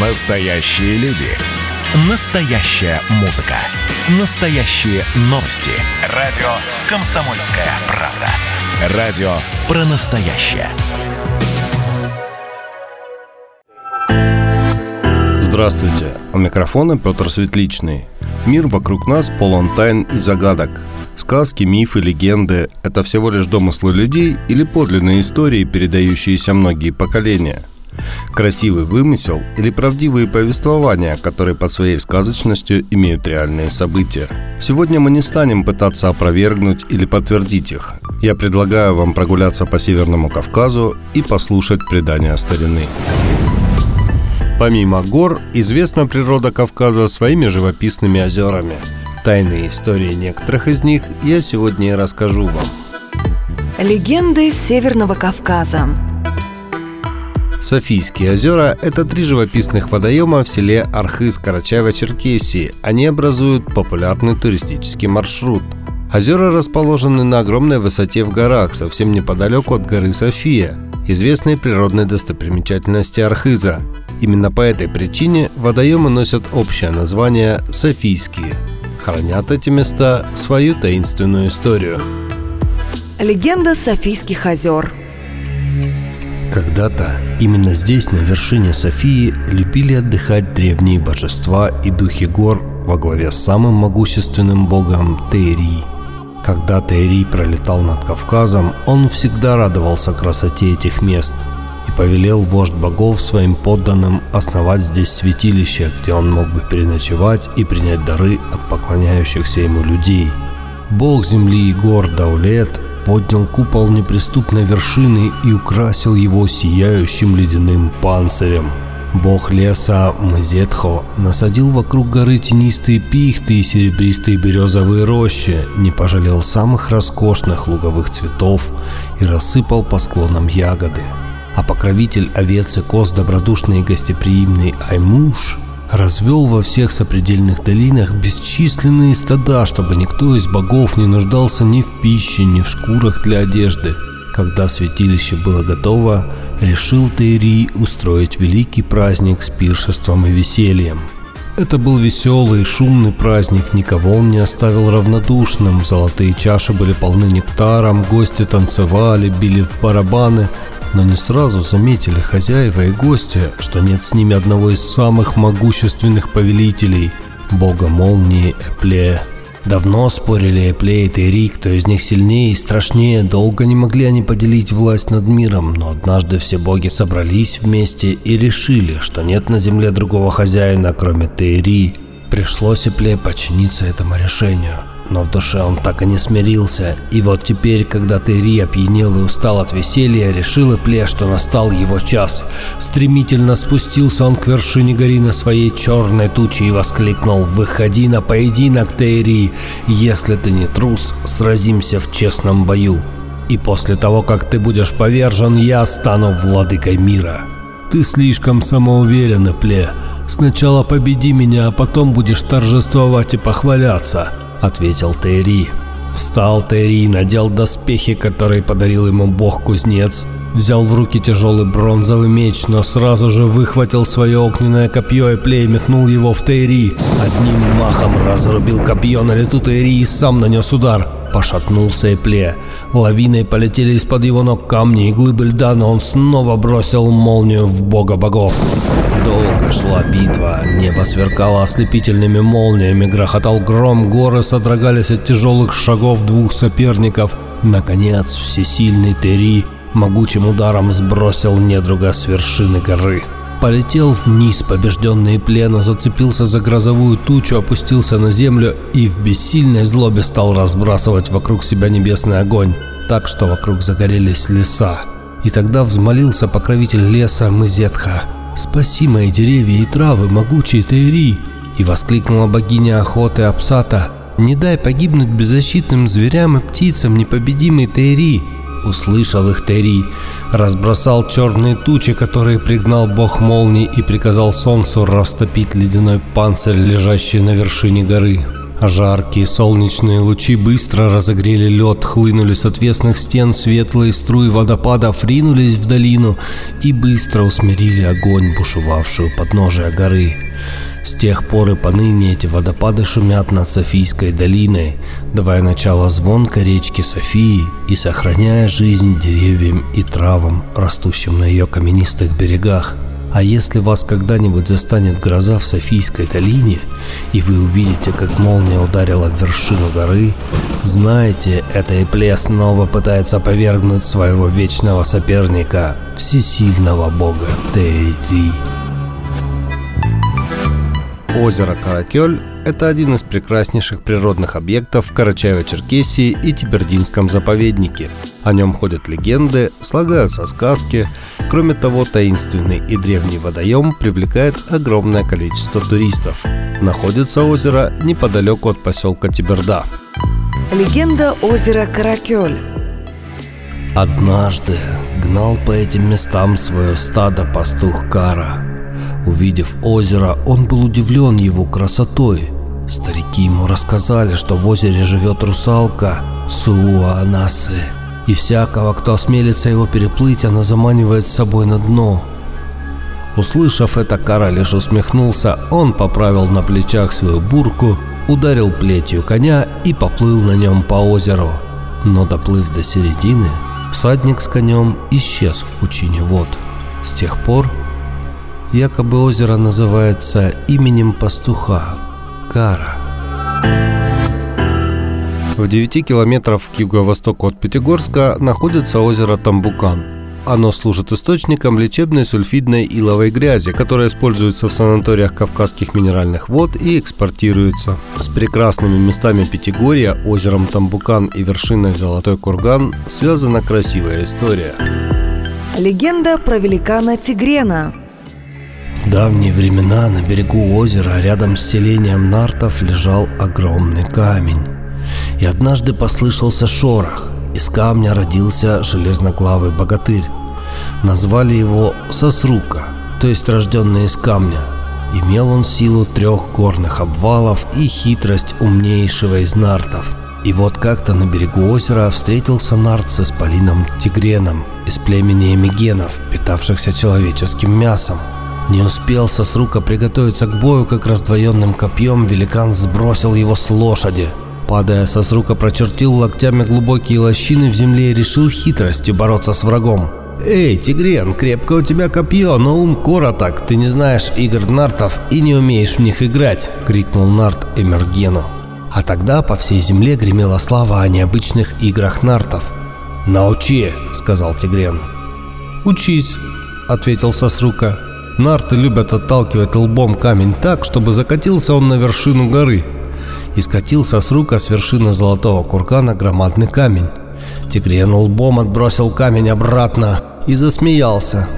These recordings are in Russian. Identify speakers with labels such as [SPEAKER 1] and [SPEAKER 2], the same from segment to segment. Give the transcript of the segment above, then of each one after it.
[SPEAKER 1] Настоящие люди. Настоящая музыка. Настоящие новости. Радио «Комсомольская правда». Радио про настоящее.
[SPEAKER 2] Здравствуйте. У микрофона Петр Светличный. Мир вокруг нас полон тайн и загадок. Сказки, мифы, легенды – это всего лишь домыслы людей или подлинные истории, передающиеся многие поколения – Красивый вымысел или правдивые повествования, которые под своей сказочностью имеют реальные события. Сегодня мы не станем пытаться опровергнуть или подтвердить их. Я предлагаю вам прогуляться по Северному Кавказу и послушать предания старины. Помимо гор, известна природа Кавказа своими живописными озерами. Тайные истории некоторых из них я сегодня и расскажу вам.
[SPEAKER 3] Легенды Северного Кавказа
[SPEAKER 2] Софийские озера – это три живописных водоема в селе Архыз Карачаево-Черкесии. Они образуют популярный туристический маршрут. Озера расположены на огромной высоте в горах, совсем неподалеку от горы София, известной природной достопримечательности Архыза. Именно по этой причине водоемы носят общее название «Софийские». Хранят эти места свою таинственную историю.
[SPEAKER 3] Легенда Софийских озер –
[SPEAKER 2] когда-то именно здесь, на вершине Софии, любили отдыхать древние божества и духи гор во главе с самым могущественным богом Тейри. Когда Тейри пролетал над Кавказом, он всегда радовался красоте этих мест и повелел вождь богов своим подданным основать здесь святилище, где он мог бы переночевать и принять дары от поклоняющихся ему людей. Бог земли и гор Даулет поднял купол неприступной вершины и украсил его сияющим ледяным панцирем. Бог леса Мазетхо насадил вокруг горы тенистые пихты и серебристые березовые рощи, не пожалел самых роскошных луговых цветов и рассыпал по склонам ягоды. А покровитель овец и коз добродушный и гостеприимный Аймуш развел во всех сопредельных долинах бесчисленные стада, чтобы никто из богов не нуждался ни в пище, ни в шкурах для одежды. Когда святилище было готово, решил Тейри устроить великий праздник с пиршеством и весельем. Это был веселый и шумный праздник, никого он не оставил равнодушным. Золотые чаши были полны нектаром, гости танцевали, били в барабаны – но не сразу заметили хозяева и гости, что нет с ними одного из самых могущественных повелителей – бога молнии Эпле. Давно спорили Эпле и Тейри, кто из них сильнее и страшнее. Долго не могли они поделить власть над миром, но однажды все боги собрались вместе и решили, что нет на земле другого хозяина, кроме Тейри. Пришлось Эпле подчиниться этому решению – но в душе он так и не смирился. И вот теперь, когда Терри опьянел и устал от веселья, решил Ипле, что настал его час. Стремительно спустился он к вершине горы на своей черной туче и воскликнул «Выходи на поединок, Терри! Если ты не трус, сразимся в честном бою. И после того, как ты будешь повержен, я стану владыкой мира». «Ты слишком самоуверен, Ипле. Сначала победи меня, а потом будешь торжествовать и похваляться», — ответил Терри. Встал Терри, надел доспехи, которые подарил ему бог-кузнец, взял в руки тяжелый бронзовый меч, но сразу же выхватил свое огненное копье и плей метнул его в Терри. Одним махом разрубил копье на лету Терри и сам нанес удар. Пошатнулся и пле. Лавиной полетели из-под его ног камни и глыбы льда, но он снова бросил молнию в бога богов. Долго шла битва, небо сверкало ослепительными молниями, грохотал гром, горы содрогались от тяжелых шагов двух соперников. Наконец, всесильный Тери могучим ударом сбросил недруга с вершины горы. Полетел вниз, побежденный плена, зацепился за грозовую тучу, опустился на землю и в бессильной злобе стал разбрасывать вокруг себя небесный огонь, так что вокруг загорелись леса. И тогда взмолился покровитель леса Мызетха «Спаси мои деревья и травы, могучие Тейри!» И воскликнула богиня охоты Апсата «Не дай погибнуть беззащитным зверям и птицам, непобедимый Тейри!» Услышал их Терри, разбросал черные тучи, которые пригнал бог молний и приказал солнцу растопить ледяной панцирь, лежащий на вершине горы. Жаркие солнечные лучи быстро разогрели лед, хлынули с отвесных стен светлые струи водопадов, ринулись в долину и быстро усмирили огонь, бушевавшую подножия горы. С тех пор и поныне эти водопады шумят над Софийской долиной, давая начало звонкой речке Софии и сохраняя жизнь деревьям и травам, растущим на ее каменистых берегах. А если вас когда-нибудь застанет гроза в Софийской долине, и вы увидите, как молния ударила в вершину горы, знайте, это и плес снова пытается повергнуть своего вечного соперника, всесильного бога Тейри. Озеро Каракёль – это один из прекраснейших природных объектов в Карачаево-Черкесии и Тибердинском заповеднике. О нем ходят легенды, слагаются сказки. Кроме того, таинственный и древний водоем привлекает огромное количество туристов. Находится озеро неподалеку от поселка Тиберда.
[SPEAKER 3] Легенда озера Каракёль
[SPEAKER 2] Однажды гнал по этим местам свое стадо пастух Кара – Увидев озеро, он был удивлен его красотой. Старики ему рассказали, что в озере живет русалка Суанасы, и всякого, кто осмелится его переплыть, она заманивает с собой на дно. Услышав это, Кара лишь усмехнулся, он поправил на плечах свою бурку, ударил плетью коня и поплыл на нем по озеру. Но доплыв до середины, всадник с конем исчез в пучине вод. С тех пор Якобы озеро называется именем пастуха – Кара. В 9 километрах к юго-востоку от Пятигорска находится озеро Тамбукан. Оно служит источником лечебной сульфидной иловой грязи, которая используется в санаториях Кавказских минеральных вод и экспортируется. С прекрасными местами Пятигорья, озером Тамбукан и вершиной Золотой Курган связана красивая история.
[SPEAKER 3] Легенда про великана Тигрена –
[SPEAKER 2] давние времена на берегу озера рядом с селением Нартов лежал огромный камень. И однажды послышался шорох. Из камня родился железноглавый богатырь. Назвали его Сосрука, то есть рожденный из камня. Имел он силу трех горных обвалов и хитрость умнейшего из нартов. И вот как-то на берегу озера встретился нарт с исполином Тигреном из племени эмигенов, питавшихся человеческим мясом. Не успел Сосрука приготовиться к бою, как раздвоенным копьем великан сбросил его с лошади. Падая, Сосрука прочертил локтями глубокие лощины в земле и решил хитростью бороться с врагом. «Эй, Тигрен, крепко у тебя копье, но ум короток. Ты не знаешь игр нартов и не умеешь в них играть!» — крикнул нарт Эмергену. А тогда по всей земле гремела слава о необычных играх нартов. «Научи!» — сказал Тигрен. «Учись!» — ответил Сосрука. Нарты любят отталкивать лбом камень так, чтобы закатился он на вершину горы. И скатился с рука с вершины золотого куркана громадный камень. Тигрен лбом отбросил камень обратно и засмеялся.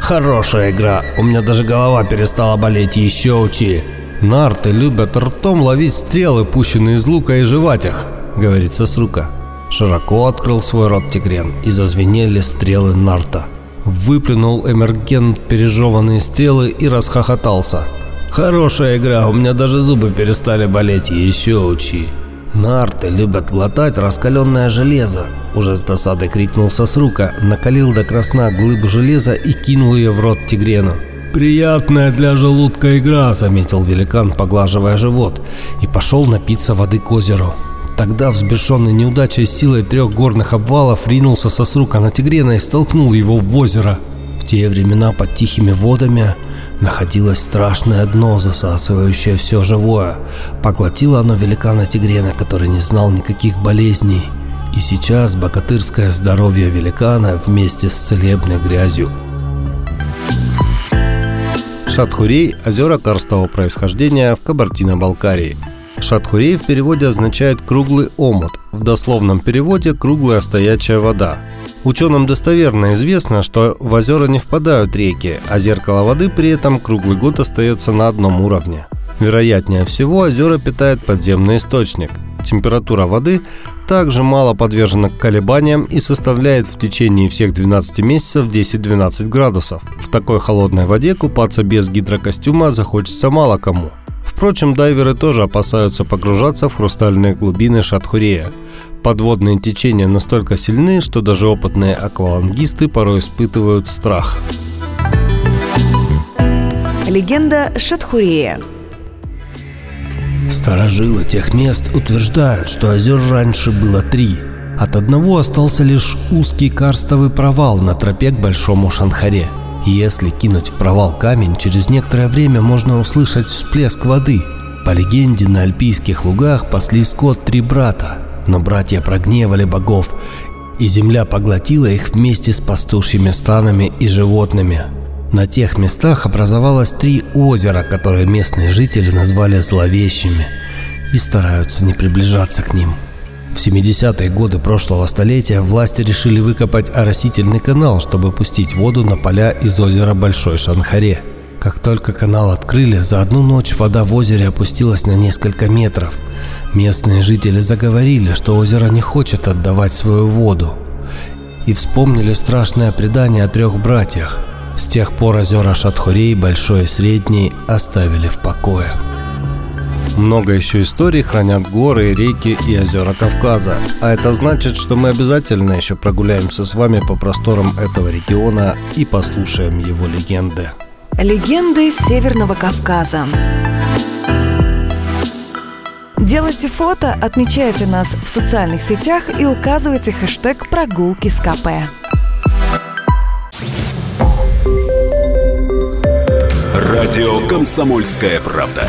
[SPEAKER 2] «Хорошая игра, у меня даже голова перестала болеть, еще учи!» «Нарты любят ртом ловить стрелы, пущенные из лука и жевать их», — говорит Сосрука. Широко открыл свой рот Тигрен, и зазвенели стрелы Нарта. Выплюнул Эмерген пережеванные стрелы и расхохотался. «Хорошая игра, у меня даже зубы перестали болеть, еще учи!» «Нарты любят глотать раскаленное железо!» Уже с досадой крикнул Сосрука, накалил до красна глыбу железа и кинул ее в рот Тигрену. «Приятная для желудка игра», — заметил великан, поглаживая живот, и пошел напиться воды к озеру. Тогда, взбешенный неудачей силой трех горных обвалов, ринулся со срука на Тигрена и столкнул его в озеро. В те времена под тихими водами находилось страшное дно, засасывающее все живое. Поглотило оно великана Тигрена, который не знал никаких болезней. И сейчас богатырское здоровье великана вместе с целебной грязью Шатхурей – озера карстового происхождения в Кабардино-Балкарии – Шатхурей в переводе означает «круглый омут», в дословном переводе «круглая стоячая вода». Ученым достоверно известно, что в озера не впадают реки, а зеркало воды при этом круглый год остается на одном уровне. Вероятнее всего, озера питает подземный источник. Температура воды также мало подвержена колебаниям и составляет в течение всех 12 месяцев 10-12 градусов. В такой холодной воде купаться без гидрокостюма захочется мало кому Впрочем, дайверы тоже опасаются погружаться в хрустальные глубины Шатхурея. Подводные течения настолько сильны, что даже опытные аквалангисты порой испытывают страх.
[SPEAKER 3] Легенда Шатхурея
[SPEAKER 2] Старожилы тех мест утверждают, что озер раньше было три. От одного остался лишь узкий карстовый провал на тропе к Большому Шанхаре. Если кинуть в провал камень, через некоторое время можно услышать всплеск воды. По легенде, на альпийских лугах пасли скот три брата, но братья прогневали богов, и земля поглотила их вместе с пастушьими станами и животными. На тех местах образовалось три озера, которые местные жители назвали зловещими и стараются не приближаться к ним. В 70-е годы прошлого столетия власти решили выкопать оросительный канал, чтобы пустить воду на поля из озера Большой Шанхаре. Как только канал открыли, за одну ночь вода в озере опустилась на несколько метров. Местные жители заговорили, что озеро не хочет отдавать свою воду. И вспомнили страшное предание о трех братьях – с тех пор озера Шатхурей, Большой и Средний, оставили в покое. Много еще историй хранят горы, реки и озера Кавказа. А это значит, что мы обязательно еще прогуляемся с вами по просторам этого региона и послушаем его легенды.
[SPEAKER 3] Легенды Северного Кавказа Делайте фото, отмечайте нас в социальных сетях и указывайте хэштег «Прогулки с КП».
[SPEAKER 1] Радио «Комсомольская правда».